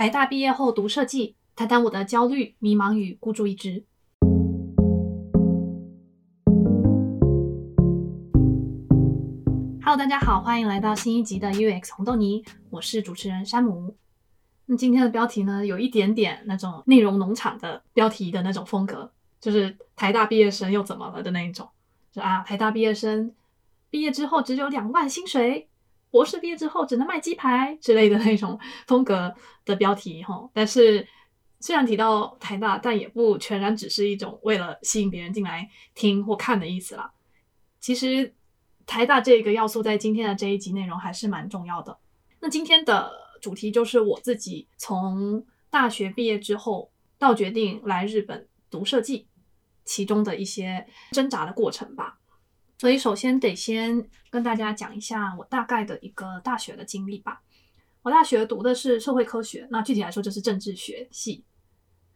台大毕业后读设计，谈谈我的焦虑、迷茫与孤注一掷。Hello，大家好，欢迎来到新一集的 UX 红豆泥，我是主持人山姆。那今天的标题呢，有一点点那种内容农场的标题的那种风格，就是台大毕业生又怎么了的那一种，就啊，台大毕业生毕业之后只有两万薪水。博士毕业之后只能卖鸡排之类的那种 风格的标题哈，但是虽然提到台大，但也不全然只是一种为了吸引别人进来听或看的意思啦。其实台大这个要素在今天的这一集内容还是蛮重要的。那今天的主题就是我自己从大学毕业之后到决定来日本读设计，其中的一些挣扎的过程吧。所以，首先得先跟大家讲一下我大概的一个大学的经历吧。我大学读的是社会科学，那具体来说就是政治学系。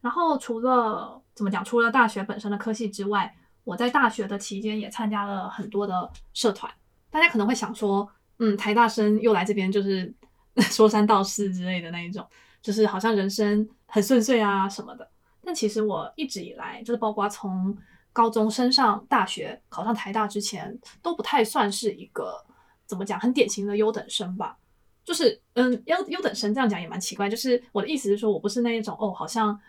然后，除了怎么讲，除了大学本身的科系之外，我在大学的期间也参加了很多的社团。大家可能会想说，嗯，台大生又来这边就是 说三道四之类的那一种，就是好像人生很顺遂啊什么的。但其实我一直以来，就是包括从高中升上大学，考上台大之前都不太算是一个怎么讲很典型的优等生吧。就是嗯，优优等生这样讲也蛮奇怪。就是我的意思是说，我不是那一种哦，好像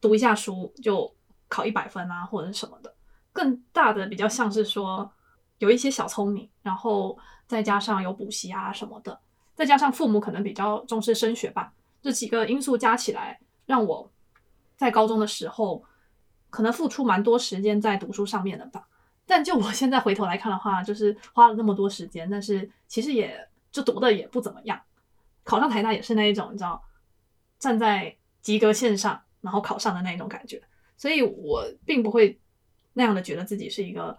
读一下书就考一百分啊，或者什么的。更大的比较像是说有一些小聪明，然后再加上有补习啊什么的，再加上父母可能比较重视升学吧，这几个因素加起来，让我在高中的时候。可能付出蛮多时间在读书上面的吧，但就我现在回头来看的话，就是花了那么多时间，但是其实也就读的也不怎么样。考上台大也是那一种，你知道，站在及格线上，然后考上的那一种感觉，所以我并不会那样的觉得自己是一个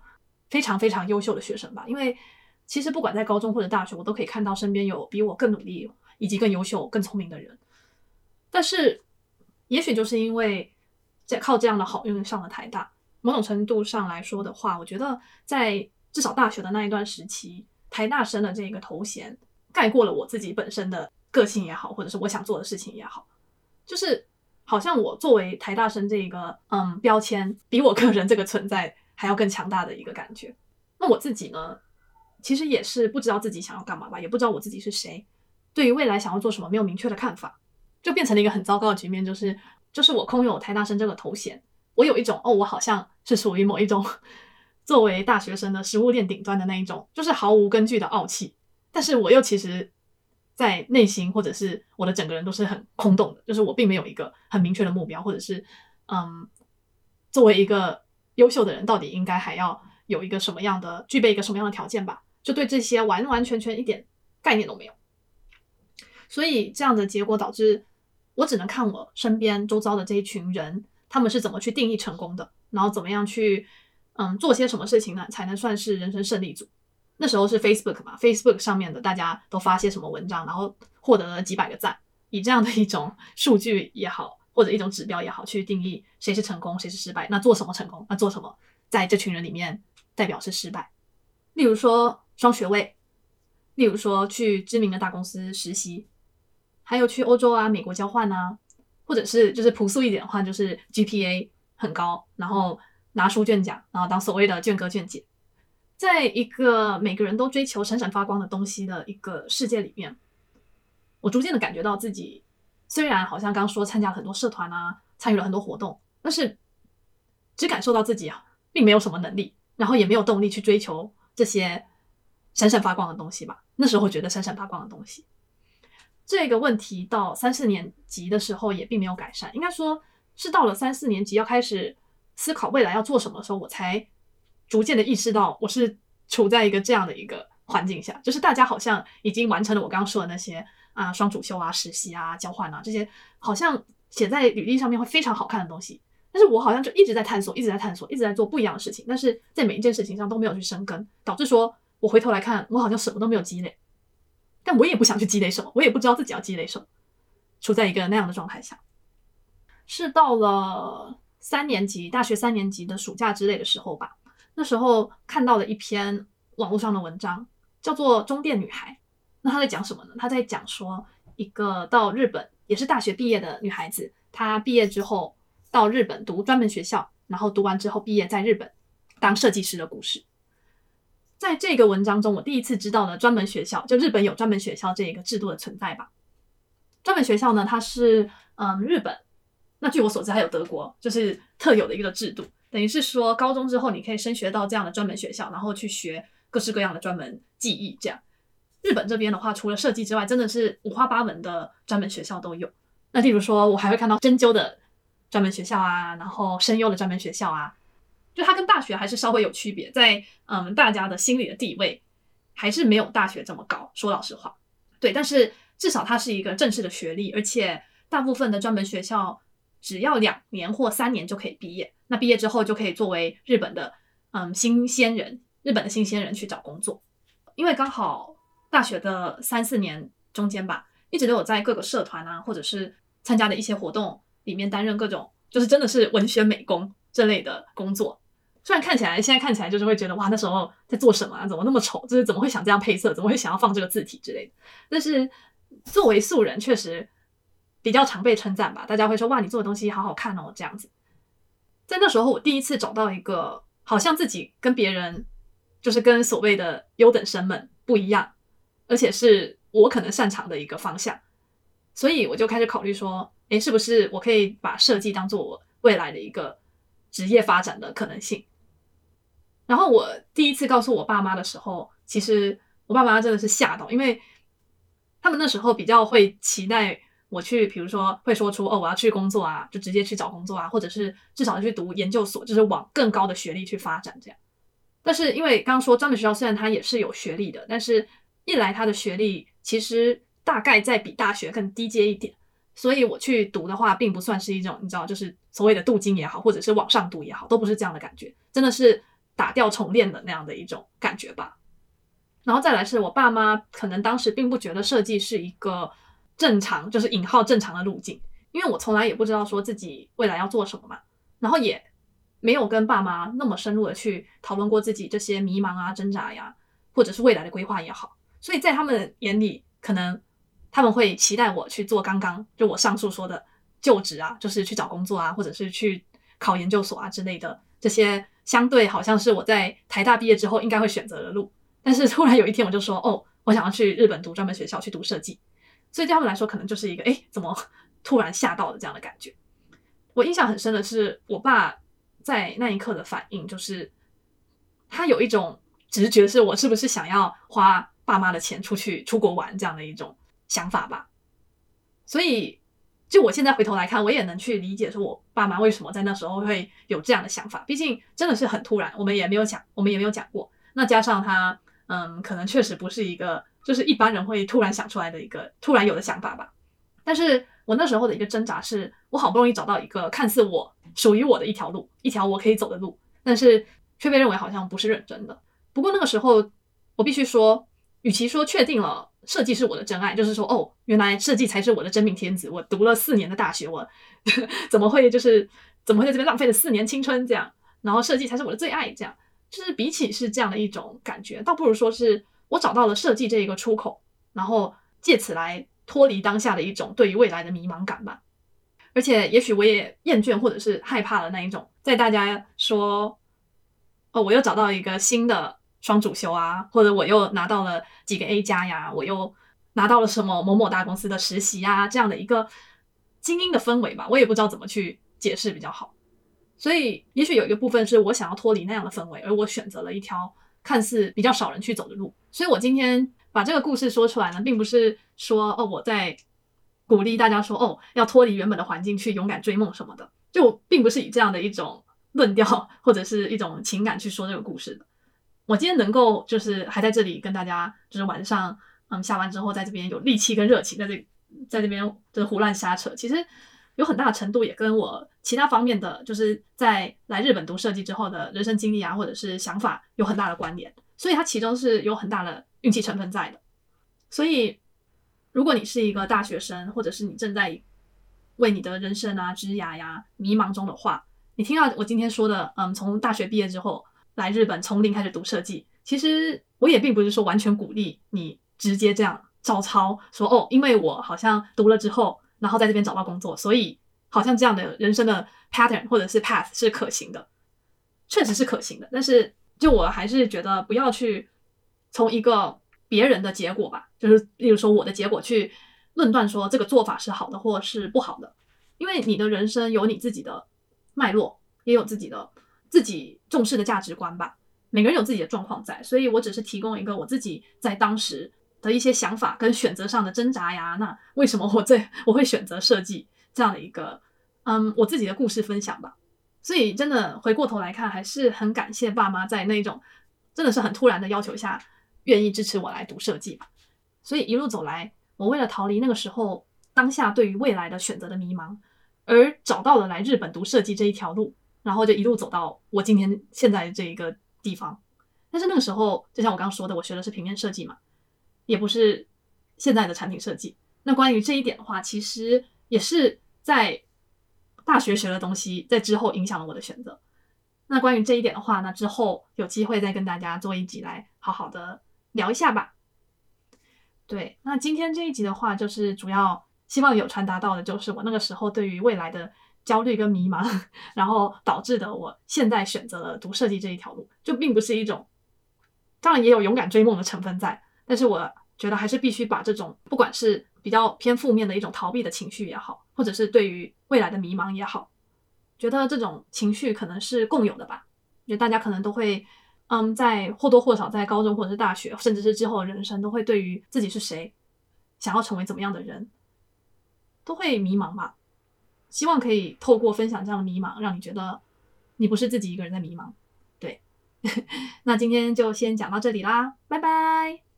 非常非常优秀的学生吧。因为其实不管在高中或者大学，我都可以看到身边有比我更努力以及更优秀、更聪明的人。但是也许就是因为。在靠这样的好运上了台大，某种程度上来说的话，我觉得在至少大学的那一段时期，台大生的这个头衔盖过了我自己本身的个性也好，或者是我想做的事情也好，就是好像我作为台大生这个嗯标签，比我个人这个存在还要更强大的一个感觉。那我自己呢，其实也是不知道自己想要干嘛吧，也不知道我自己是谁，对于未来想要做什么没有明确的看法，就变成了一个很糟糕的局面，就是。就是我空有台大生这个头衔，我有一种哦，我好像是属于某一种作为大学生的食物链顶端的那一种，就是毫无根据的傲气。但是我又其实，在内心或者是我的整个人都是很空洞的，就是我并没有一个很明确的目标，或者是嗯，作为一个优秀的人，到底应该还要有一个什么样的，具备一个什么样的条件吧？就对这些完完全全一点概念都没有。所以这样的结果导致。我只能看我身边周遭的这一群人，他们是怎么去定义成功的，然后怎么样去，嗯，做些什么事情呢，才能算是人生胜利组？那时候是 Facebook 嘛，Facebook 上面的大家都发些什么文章，然后获得了几百个赞，以这样的一种数据也好，或者一种指标也好，去定义谁是成功，谁是失败。那做什么成功？那做什么在这群人里面代表是失败？例如说双学位，例如说去知名的大公司实习。还有去欧洲啊、美国交换啊，或者是就是朴素一点的话，就是 GPA 很高，然后拿书卷奖，然后当所谓的卷哥卷姐，在一个每个人都追求闪闪发光的东西的一个世界里面，我逐渐的感觉到自己虽然好像刚说参加了很多社团啊，参与了很多活动，但是只感受到自己啊，并没有什么能力，然后也没有动力去追求这些闪闪发光的东西吧。那时候觉得闪闪发光的东西。这个问题到三四年级的时候也并没有改善，应该说是到了三四年级要开始思考未来要做什么的时候，我才逐渐的意识到我是处在一个这样的一个环境下，就是大家好像已经完成了我刚刚说的那些啊双主修啊、实习啊、交换啊这些，好像写在履历上面会非常好看的东西，但是我好像就一直在探索，一直在探索，一直在做不一样的事情，但是在每一件事情上都没有去生根，导致说我回头来看，我好像什么都没有积累。但我也不想去积累什么，我也不知道自己要积累什么，处在一个那样的状态下。是到了三年级，大学三年级的暑假之类的时候吧。那时候看到了一篇网络上的文章，叫做《中电女孩》。那她在讲什么呢？她在讲说一个到日本也是大学毕业的女孩子，她毕业之后到日本读专门学校，然后读完之后毕业在日本当设计师的故事。在这个文章中，我第一次知道了专门学校，就日本有专门学校这一个制度的存在吧。专门学校呢，它是嗯日本，那据我所知还有德国，就是特有的一个制度，等于是说高中之后你可以升学到这样的专门学校，然后去学各式各样的专门技艺。这样，日本这边的话，除了设计之外，真的是五花八门的专门学校都有。那例如说，我还会看到针灸的专门学校啊，然后声优的专门学校啊。就它跟大学还是稍微有区别，在嗯大家的心里的地位还是没有大学这么高。说老实话，对，但是至少它是一个正式的学历，而且大部分的专门学校只要两年或三年就可以毕业。那毕业之后就可以作为日本的嗯新鲜人，日本的新鲜人去找工作。因为刚好大学的三四年中间吧，一直都有在各个社团啊，或者是参加的一些活动里面担任各种，就是真的是文学美工这类的工作。虽然看起来现在看起来就是会觉得哇，那时候在做什么啊？怎么那么丑？就是怎么会想这样配色？怎么会想要放这个字体之类的？但是作为素人，确实比较常被称赞吧。大家会说哇，你做的东西好好看哦，这样子。在那时候，我第一次找到一个好像自己跟别人就是跟所谓的优等生们不一样，而且是我可能擅长的一个方向，所以我就开始考虑说，诶，是不是我可以把设计当做我未来的一个职业发展的可能性？然后我第一次告诉我爸妈的时候，其实我爸妈真的是吓到，因为他们那时候比较会期待我去，比如说会说出哦，我要去工作啊，就直接去找工作啊，或者是至少去读研究所，就是往更高的学历去发展这样。但是因为刚刚说专门学校虽然它也是有学历的，但是一来它的学历其实大概在比大学更低阶一点，所以我去读的话，并不算是一种你知道，就是所谓的镀金也好，或者是往上读也好，都不是这样的感觉，真的是。打掉重练的那样的一种感觉吧，然后再来是我爸妈可能当时并不觉得设计是一个正常，就是引号正常的路径，因为我从来也不知道说自己未来要做什么嘛，然后也没有跟爸妈那么深入的去讨论过自己这些迷茫啊、挣扎呀，或者是未来的规划也好，所以在他们眼里，可能他们会期待我去做刚刚就我上述说的就职啊，就是去找工作啊，或者是去考研究所啊之类的这些。相对好像是我在台大毕业之后应该会选择的路，但是突然有一天我就说，哦，我想要去日本读专门学校去读设计，所以对他们来说可能就是一个，诶，怎么 突然吓到了这样的感觉。我印象很深的是我爸在那一刻的反应，就是他有一种直觉，是我是不是想要花爸妈的钱出去出国玩这样的一种想法吧，所以。就我现在回头来看，我也能去理解说我爸妈为什么在那时候会有这样的想法。毕竟真的是很突然，我们也没有讲，我们也没有讲过。那加上他，嗯，可能确实不是一个就是一般人会突然想出来的一个突然有的想法吧。但是我那时候的一个挣扎是，我好不容易找到一个看似我属于我的一条路，一条我可以走的路，但是却被认为好像不是认真的。不过那个时候，我必须说，与其说确定了。设计是我的真爱，就是说，哦，原来设计才是我的真命天子。我读了四年的大学，我 怎么会就是怎么会在这边浪费了四年青春这样？然后设计才是我的最爱，这样就是比起是这样的一种感觉，倒不如说是我找到了设计这一个出口，然后借此来脱离当下的一种对于未来的迷茫感吧。而且，也许我也厌倦或者是害怕了那一种，在大家说，哦，我又找到一个新的。双主修啊，或者我又拿到了几个 A 加呀，我又拿到了什么某某大公司的实习呀，这样的一个精英的氛围吧，我也不知道怎么去解释比较好。所以，也许有一个部分是我想要脱离那样的氛围，而我选择了一条看似比较少人去走的路。所以我今天把这个故事说出来呢，并不是说哦我在鼓励大家说哦要脱离原本的环境去勇敢追梦什么的，就我并不是以这样的一种论调或者是一种情感去说这个故事的。我今天能够就是还在这里跟大家，就是晚上嗯下班之后在这边有力气跟热情在这在这边就是胡乱瞎扯，其实有很大的程度也跟我其他方面的就是在来日本读设计之后的人生经历啊或者是想法有很大的关联，所以它其中是有很大的运气成分在的。所以如果你是一个大学生，或者是你正在为你的人生啊职涯呀迷茫中的话，你听到我今天说的嗯从大学毕业之后。来日本从零开始读设计，其实我也并不是说完全鼓励你直接这样照抄，说哦，因为我好像读了之后，然后在这边找到工作，所以好像这样的人生的 pattern 或者是 path 是可行的，确实是可行的。但是就我还是觉得不要去从一个别人的结果吧，就是例如说我的结果去论断说这个做法是好的或是不好的，因为你的人生有你自己的脉络，也有自己的自己重视的价值观吧。每个人有自己的状况在，所以我只是提供一个我自己在当时的一些想法跟选择上的挣扎呀。那为什么我最 我会选择设计这样的一个嗯我自己的故事分享吧？所以真的回过头来看，还是很感谢爸妈在那种真的是很突然的要求下，愿意支持我来读设计吧。所以一路走来，我为了逃离那个时候当下对于未来的选择的迷茫，而找到了来日本读设计这一条路，然后就一路走到我今天现在这一个地方，但是那个时候，就像我刚刚说的，我学的是平面设计嘛，也不是现在的产品设计。那关于这一点的话，其实也是在大学学的东西，在之后影响了我的选择。那关于这一点的话那，之后有机会再跟大家做一集来好好的聊一下吧。对，那今天这一集的话，就是主要希望有传达到的，就是我那个时候对于未来的。焦虑跟迷茫，然后导致的我现在选择了读设计这一条路，就并不是一种，当然也有勇敢追梦的成分在，但是我觉得还是必须把这种不管是比较偏负面的一种逃避的情绪也好，或者是对于未来的迷茫也好，觉得这种情绪可能是共有的吧。觉得大家可能都会，嗯，在或多或少在高中或者是大学，甚至是之后人生，都会对于自己是谁，想要成为怎么样的人，都会迷茫吧。希望可以透过分享这样的迷茫，让你觉得你不是自己一个人在迷茫。对，那今天就先讲到这里啦，拜拜。